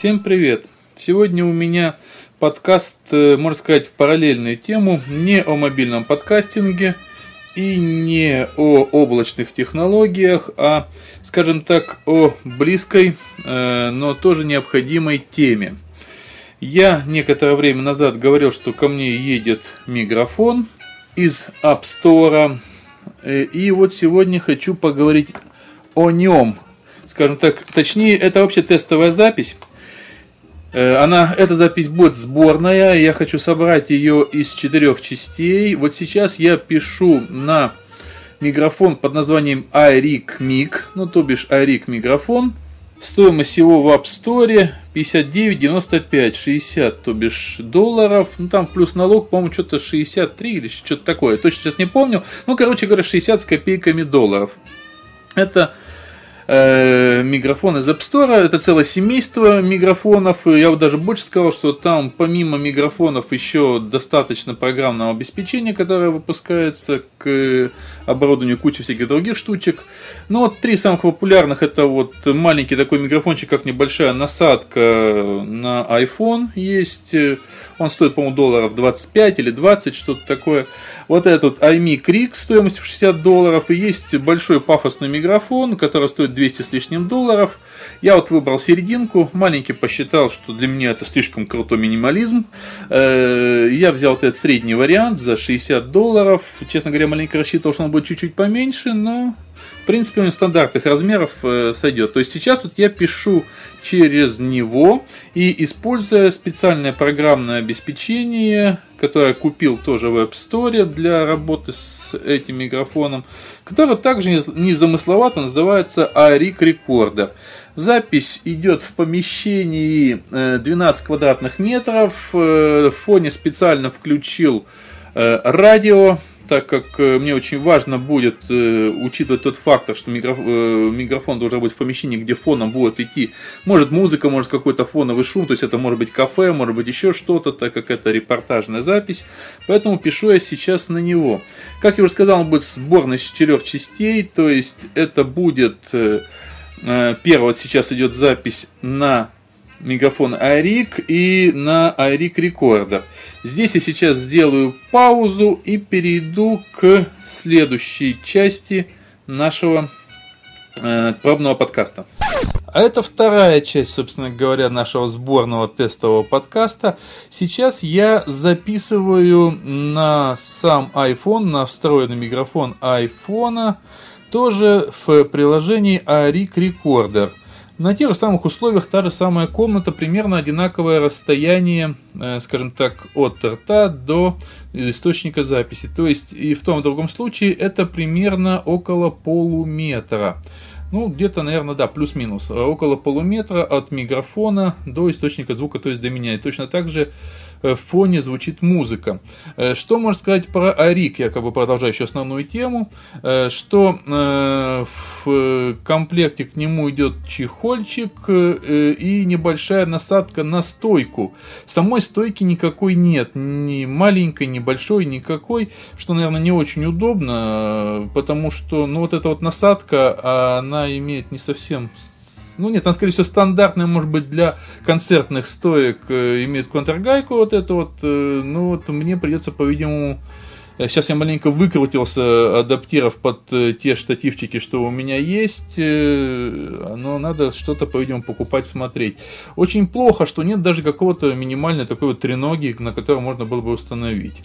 Всем привет! Сегодня у меня подкаст, э, можно сказать, в параллельную тему, не о мобильном подкастинге и не о облачных технологиях, а, скажем так, о близкой, э, но тоже необходимой теме. Я некоторое время назад говорил, что ко мне едет микрофон из App Store, э, и вот сегодня хочу поговорить о нем. Скажем так, точнее, это вообще тестовая запись. Э, она, эта запись будет сборная, я хочу собрать ее из четырех частей. Вот сейчас я пишу на микрофон под названием iRig Mic, ну то бишь iRig микрофон. Стоимость его в App Store 59,95, 60, то бишь долларов. Ну там плюс налог, по-моему, что-то 63 или что-то такое. Точно сейчас не помню. Ну, короче говоря, 60 с копейками долларов. Это э, микрофон из App Store. Это целое семейство микрофонов. Я вот даже больше сказал, что там помимо микрофонов еще достаточно программного обеспечения, которое выпускается к оборудованию кучи всяких других штучек. Но вот три самых популярных это вот маленький такой микрофончик, как небольшая насадка на iPhone есть. Он стоит, по-моему, долларов 25 или 20, что-то такое. Вот этот iMic Rig стоимостью в 60 долларов. И есть большой пафосный микрофон, который стоит 200 с лишним долларов. Я вот выбрал серединку. Маленький посчитал, что для меня это слишком крутой минимализм. Э, я взял этот средний вариант за 60 долларов. Честно говоря, маленько рассчитывал, что он будет чуть-чуть поменьше, но в принципе, он стандартных размеров э, сойдет. То есть сейчас вот я пишу через него и используя специальное программное обеспечение, которое купил тоже в App Store для работы с этим микрофоном, которое также незамысловато называется iRig Recorder. Запись идет в помещении 12 э, квадратных метров. Э, в фоне специально включил радио, так как э, мне очень важно будет э, учитывать тот фактор, что микрофон, э, микрофон должен быть в помещении, где фоном будет идти, может музыка, может какой-то фоновый шум, то есть это может быть кафе, может быть еще что-то, так как это репортажная запись, поэтому пишу я сейчас на него. Как я уже сказал, он будет сборный из четырех частей, то есть это будет, первое, сейчас идет запись на микрофон iRig и на iRig Recorder. Здесь я сейчас сделаю паузу и перейду к следующей части нашего э, пробного подкаста. А это вторая часть, собственно говоря, нашего сборного тестового подкаста. Сейчас я записываю на сам iPhone, на встроенный микрофон iPhone, тоже в приложении iRig Recorder. На тех же самых условиях та же самая комната, примерно одинаковое расстояние, э, скажем так, от рта до источника записи. То есть и в том и в другом случае это примерно около полуметра. Ну, где-то, наверное, да, плюс-минус. Около полуметра от микрофона до источника звука, то есть до меня. И точно так же в фоне звучит музыка. Э, что можно сказать про Арик, я как бы продолжаю еще основную тему, э, что в комплекте к нему идет чехольчик и небольшая насадка на стойку. Самой стойки никакой нет, ни маленькой, ни большой, никакой, что, наверное, не очень удобно, потому что, ну, вот эта вот насадка, она имеет не совсем ну нет, она, скорее всего, стандартная, может быть, для концертных стоек э, имеет контргайку вот эту вот. Ну вот мне придется, по-видимому, э, Сейчас я маленько выкрутился, адаптировав под те штативчики, что у меня есть, но надо что-то, по-видимому, покупать, смотреть. Очень плохо, что нет даже какого-то минимальной такой вот треноги, на которой можно было бы установить.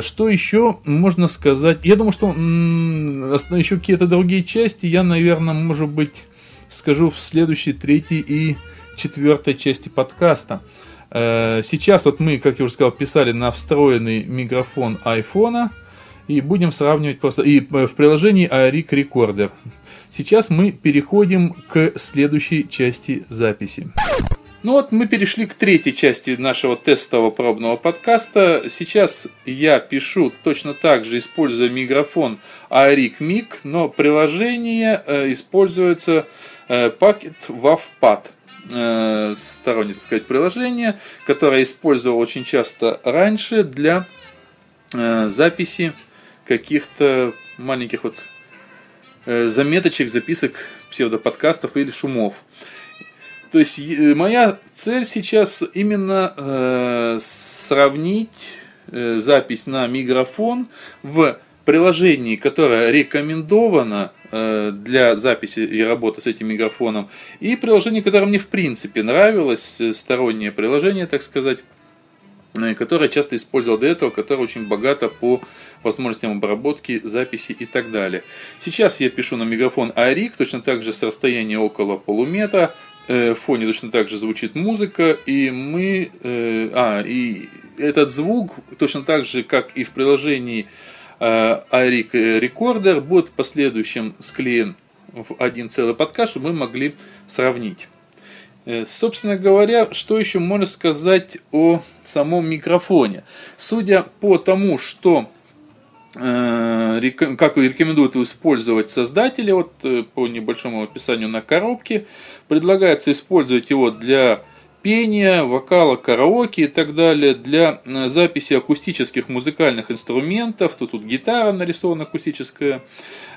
Что еще можно сказать? Я думаю, что еще какие-то другие части я, наверное, может быть, скажу в следующей, третьей и четвертой части подкаста. Э, сейчас вот мы, как я уже сказал, писали на встроенный микрофон iPhone и будем сравнивать просто и э, в приложении iRig Recorder. Сейчас мы переходим к следующей части записи. Ну вот мы перешли к третьей части нашего тестового пробного подкаста. Сейчас я пишу точно так же, используя микрофон iRig Mic, но приложение э, используется Packet WAVPad стороннее, так сказать, приложение, которое использовал очень часто раньше для э, записи каких-то маленьких вот э, заметочек, записок, псевдоподкастов или шумов. То есть моя цель сейчас именно э, сравнить запись на микрофон в приложении, которое рекомендовано э, для записи и работы с этим микрофоном, и приложение, которое мне в принципе нравилось, э, стороннее приложение, так сказать, э, которое часто использовал до этого, которое очень богато по возможностям обработки, записи и так далее. Сейчас я пишу на микрофон ARIC, точно так же с расстояния около полуметра, в фоне точно так же звучит музыка, и мы, а, и этот звук точно так же, как и в приложении ARIC Recorder, будет в последующем склеен в один целый подкаст, чтобы мы могли сравнить. Э, собственно говоря, что еще можно сказать о самом микрофоне? Судя по тому, что э, как рекомендуют использовать создатели, вот э, по небольшому описанию на коробке, предлагается использовать его для пения, вокала, караоке и так далее, для э, записи акустических музыкальных инструментов, тут, тут гитара нарисована акустическая,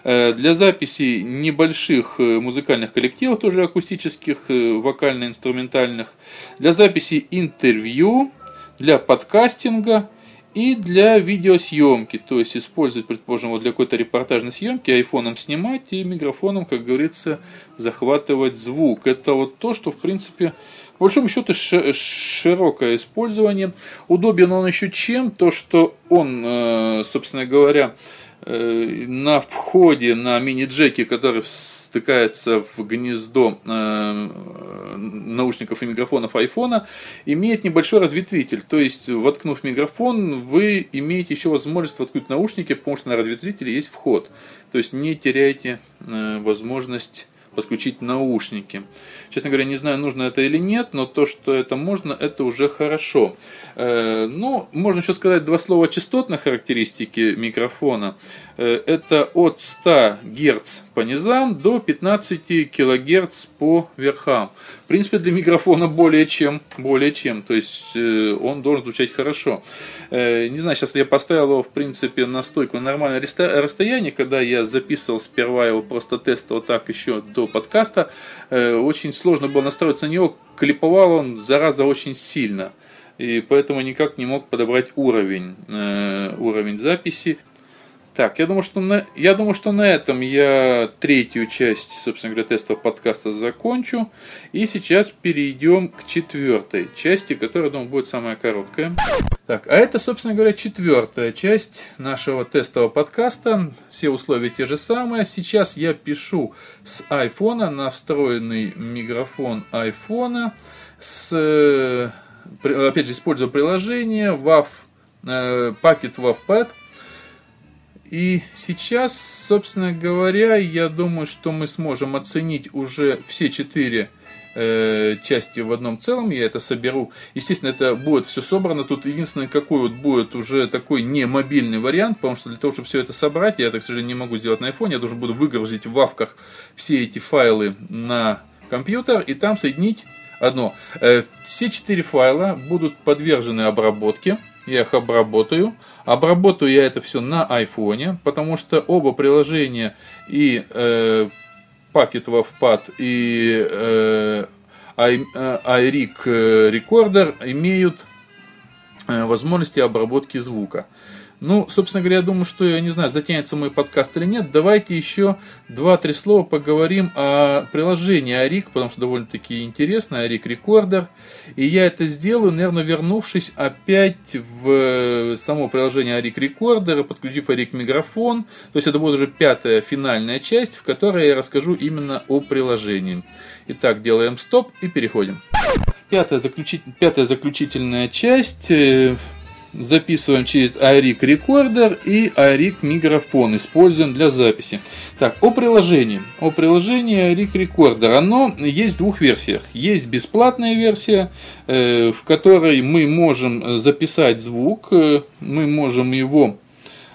э, для записи небольших э, музыкальных коллективов, тоже акустических, вокально-инструментальных, для записи интервью, для подкастинга и для видеосъемки, то есть использовать, предположим, вот для какой-то репортажной съемки айфоном снимать и микрофоном, как говорится, захватывать звук. Это вот то, что в принципе большому счету широкое использование. Удобен он еще чем? То, что он, э, собственно говоря, э, на входе на мини-джеки, который стыкается в гнездо э, наушников и микрофонов айфона, имеет небольшой разветвитель. То есть, воткнув микрофон, вы имеете еще возможность воткнуть наушники, потому что на разветвителе есть вход. То есть, не теряйте возможность подключить наушники. Честно говоря, не знаю, нужно это или нет, но то, что это можно, это уже хорошо. Э, ну, можно еще сказать два слова частотной характеристики микрофона. Э, это от 100 Гц по низам до 15 кГц по верхам. В принципе, для микрофона более чем, более чем. То есть, э, он должен звучать хорошо. Не знаю, сейчас я поставил его, в принципе, на стойку на нормальное расстояние, когда я записывал сперва его просто тестово так еще до подкаста. Очень сложно было настроиться на него, клиповал он, зараза, очень сильно. И поэтому никак не мог подобрать уровень, э, уровень записи. Так, я думаю, что на, я думаю, что на этом я третью часть, собственно говоря, тестового подкаста закончу. И сейчас перейдем к четвертой части, которая, думаю, будет самая короткая. Так, а это, собственно говоря, четвертая часть нашего тестового подкаста. Все условия те же самые. Сейчас я пишу с iPhone на встроенный микрофон iPhone с, э, опять же, используя приложение WAV, пакет WAVPad и сейчас, собственно говоря, я думаю, что мы сможем оценить уже все четыре э, части в одном целом. Я это соберу. Естественно, это будет все собрано. Тут единственное, какой вот будет уже такой не мобильный вариант, потому что для того, чтобы все это собрать, я это, к сожалению, не могу сделать на iPhone. Я должен буду выгрузить в вавках все эти файлы на компьютер и там соединить одно. Э, все четыре файла будут подвержены обработке я их обработаю. Обработаю я это все на айфоне, потому что оба приложения и э, Pocket WavePad и э, iRig Recorder имеют э, возможности обработки звука. Ну, собственно говоря, я думаю, что, я не знаю, затянется мой подкаст или нет. Давайте еще два-три слова поговорим о приложении iRig, потому что довольно-таки интересно, iRig Recorder. И я это сделаю, наверное, вернувшись опять в само приложение iRig Recorder, подключив iRig Микрофон. То есть это будет уже пятая финальная часть, в которой я расскажу именно о приложении. Итак, делаем стоп и переходим. Пятая, заключить... Пятая заключительная часть э, записываем через iRig Recorder и iRig микрофон, используем для записи. Так, о приложении. О приложении iRig Recorder. Оно есть в двух версиях. Есть бесплатная версия, э, в которой мы можем записать звук, э, мы можем его...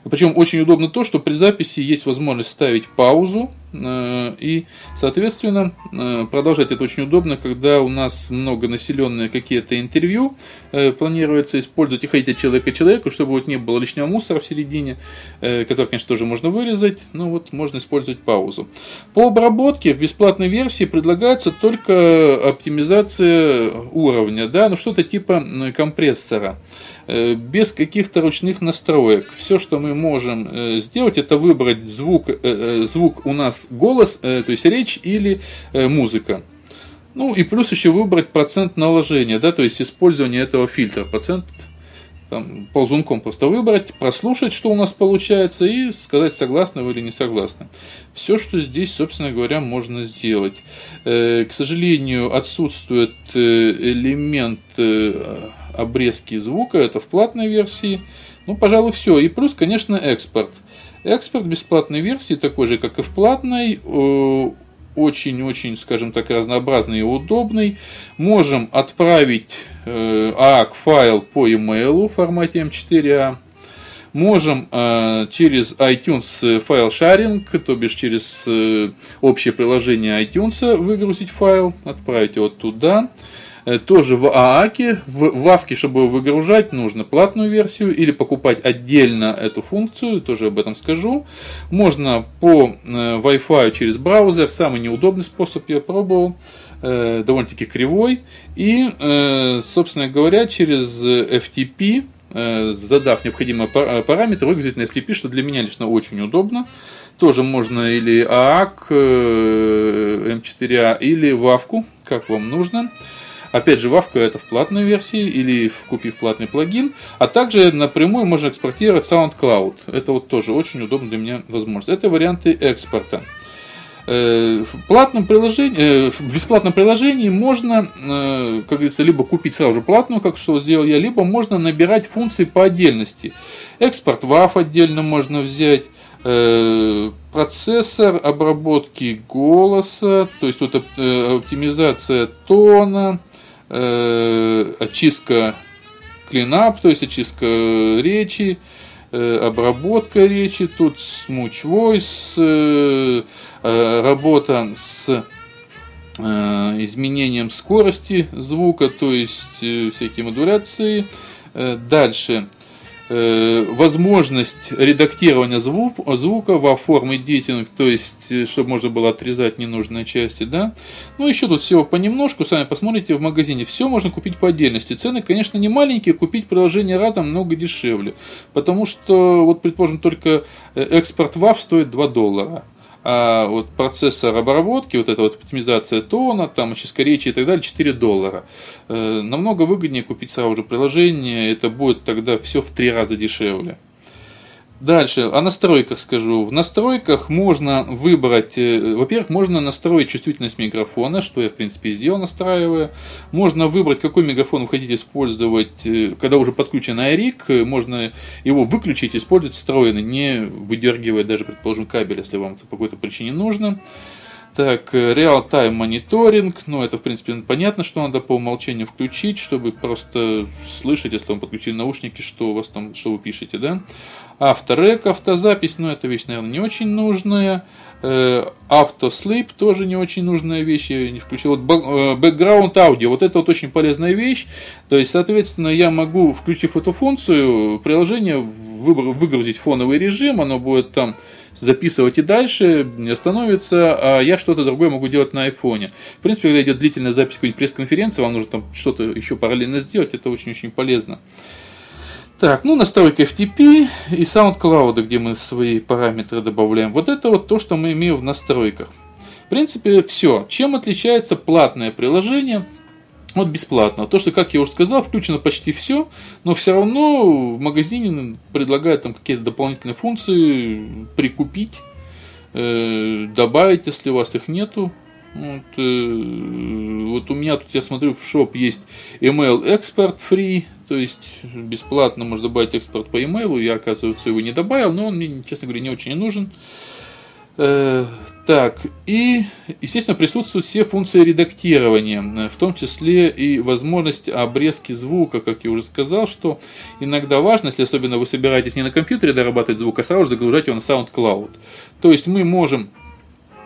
Причем очень удобно то, что при записи есть возможность ставить паузу, и, соответственно, э, продолжать это очень удобно, когда у нас многонаселенные какие-то интервью э, планируется использовать и ходить от человека к человеку, чтобы вот не было лишнего мусора в середине, который, конечно, тоже можно вырезать, но вот можно использовать паузу. По обработке в бесплатной версии предлагается только оптимизация уровня, да, ну что-то типа компрессора. Э, без каких-то ручных настроек. Все, что мы можем э, сделать, это выбрать звук, э, звук у нас голос, то есть речь или музыка. Ну и плюс еще выбрать процент наложения, да, то есть использование этого фильтра. Процент там, ползунком просто выбрать, прослушать, что у нас получается, и сказать, согласны вы или не согласны. Все, что здесь, собственно говоря, можно сделать. К сожалению, отсутствует элемент обрезки звука, это в платной версии. Ну, пожалуй, все. И плюс, конечно, экспорт. Экспорт бесплатной версии, такой же, как и в платной, очень-очень, скажем так, разнообразный и удобный. Можем отправить э, AAC файл по email в формате M4A. Можем э, через iTunes файл шаринг, то бишь через э, общее приложение iTunes выгрузить файл, отправить его туда. Э, тоже в ААКе, в Вавке, чтобы выгружать, нужно платную версию или покупать отдельно эту функцию, тоже об этом скажу. Можно по э, Wi-Fi через браузер, самый неудобный способ я пробовал, э, довольно-таки кривой. И, собственно говоря, через FTP, задав необходимые параметры, выгрузить на FTP, что для меня лично очень удобно. Тоже можно или AAC, M4A, или Вавку, как вам нужно. Опять же, Вавка это в платной версии или купив платный плагин. А также напрямую можно экспортировать SoundCloud. Это вот тоже очень удобно для меня возможность. Это варианты экспорта. Э, в, платном приложении, э, в бесплатном приложении можно, э, как говорится, либо купить сразу же платную, как что сделал я, либо можно набирать функции по отдельности. Экспорт WAV отдельно можно взять, процессор обработки голоса, то есть вот оптимизация тона, э, очистка клинап, то есть очистка речи, э, обработка речи, тут smooth voice, э, э, работа с изменением скорости звука, то есть всякие модуляции. Дальше возможность редактирования звук, звука во форме дейтинг, то есть, э, чтобы можно было отрезать ненужные части, да. Ну, еще тут всего понемножку, сами посмотрите в магазине, все можно купить по отдельности. Цены, конечно, не маленькие, купить приложение разом много дешевле, потому что, вот, предположим, только э, экспорт WAV стоит 2 доллара а вот процессор обработки, вот эта вот оптимизация тона, там очистка речи и так далее, 4 доллара. Э, намного выгоднее купить сразу же приложение, это будет тогда все в три раза дешевле. Дальше, о настройках скажу. В настройках можно выбрать, э, во-первых, можно настроить чувствительность микрофона, что я, в принципе, и сделал, настраивая. Можно выбрать, какой микрофон вы хотите использовать, э, когда уже подключен iRig, можно его выключить, использовать встроенный, не выдергивая даже, предположим, кабель, если вам это по какой-то причине нужно. Так, э, real-time мониторинг, ну это в принципе понятно, что надо по умолчанию включить, чтобы просто слышать, если вам подключили наушники, что у вас там, что вы пишете, да. Авторек, автозапись, ну это вещь, наверное, не очень нужная. Автослип э, тоже не очень нужная вещь, я не включил. Вот э, бэкграунд аудио, вот это вот очень полезная вещь. То есть, соответственно, я могу, включив эту функцию, приложение выгрузить фоновый режим, оно будет там записывать и дальше, не остановится, а я что-то другое могу делать на айфоне. В принципе, когда идет длительная запись какой-нибудь пресс-конференции, вам нужно там что-то еще параллельно сделать, это очень-очень полезно. Так, ну настройка FTP и SoundCloud, где мы свои параметры добавляем. Вот это вот то, что мы имеем в настройках. В принципе, все. Чем отличается платное приложение вот бесплатно. То, что, как я уже сказал, включено почти все, но все равно в магазине предлагают там какие-то дополнительные функции прикупить, э, добавить, если у вас их нету. Вот, э, вот у меня тут, я смотрю, в шоп есть email export free, то есть бесплатно можно добавить экспорт по email. Я, оказывается, его не добавил, но он мне, честно говоря, не очень нужен. Э, так, и, естественно, присутствуют все функции редактирования, в том числе и возможность обрезки звука, как я уже сказал, что иногда важно, если особенно вы собираетесь не на компьютере дорабатывать звук, а сразу загружать его на SoundCloud. То есть мы можем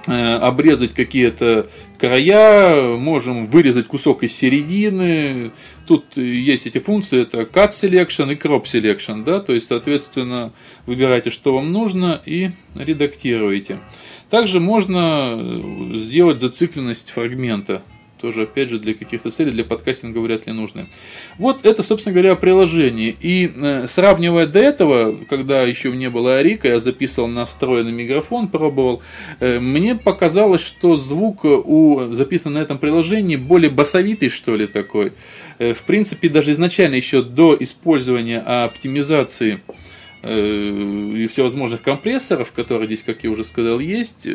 обрезать какие-то края, можем вырезать кусок из середины. Тут есть эти функции, это Cut Selection и Crop Selection, да, то есть, соответственно, выбираете, что вам нужно и редактируете. Также можно э, сделать зацикленность фрагмента тоже, опять же, для каких-то целей, для подкастинга вряд ли нужны. Вот это, собственно говоря, приложение. И э, сравнивая до этого, когда еще не было Арика, я записывал на встроенный микрофон, пробовал, э, мне показалось, что звук у записанного на этом приложении более басовитый, что ли, такой. Э, в принципе, даже изначально, еще до использования оптимизации э, и всевозможных компрессоров, которые здесь, как я уже сказал, есть,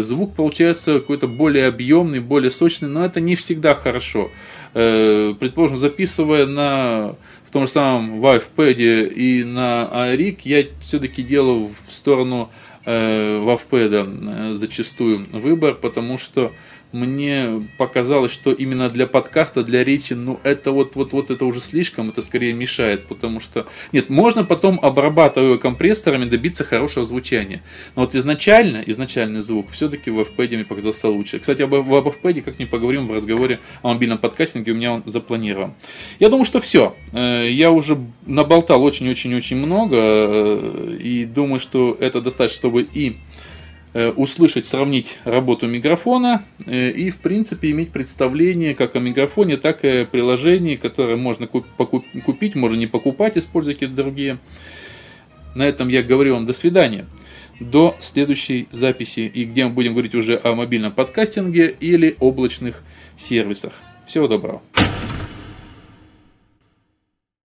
звук получается какой-то более объемный, более сочный, но это не всегда хорошо. Э, предположим, записывая на в том же самом WavePad и на ARIC, я все-таки делаю в сторону э, WavePad зачастую выбор, потому что мне показалось, что именно для подкаста, для речи, ну это вот, вот, вот это уже слишком, это скорее мешает, потому что, нет, можно потом, обрабатывая компрессорами, добиться хорошего звучания. Но вот изначально, изначальный звук все-таки в FPD мне показался лучше. Кстати, об, об FPD как не поговорим в разговоре о мобильном подкастинге, у меня он запланирован. Я думаю, что все. Э, я уже наболтал очень-очень-очень много, э, и думаю, что это достаточно, чтобы и услышать, сравнить работу микрофона э, и, в принципе, иметь представление как о микрофоне, так и о приложении, которое можно купить, можно не покупать, используя какие-то другие. На этом я говорю вам до свидания. До следующей записи, и где мы будем говорить уже о мобильном подкастинге или облачных сервисах. Всего доброго.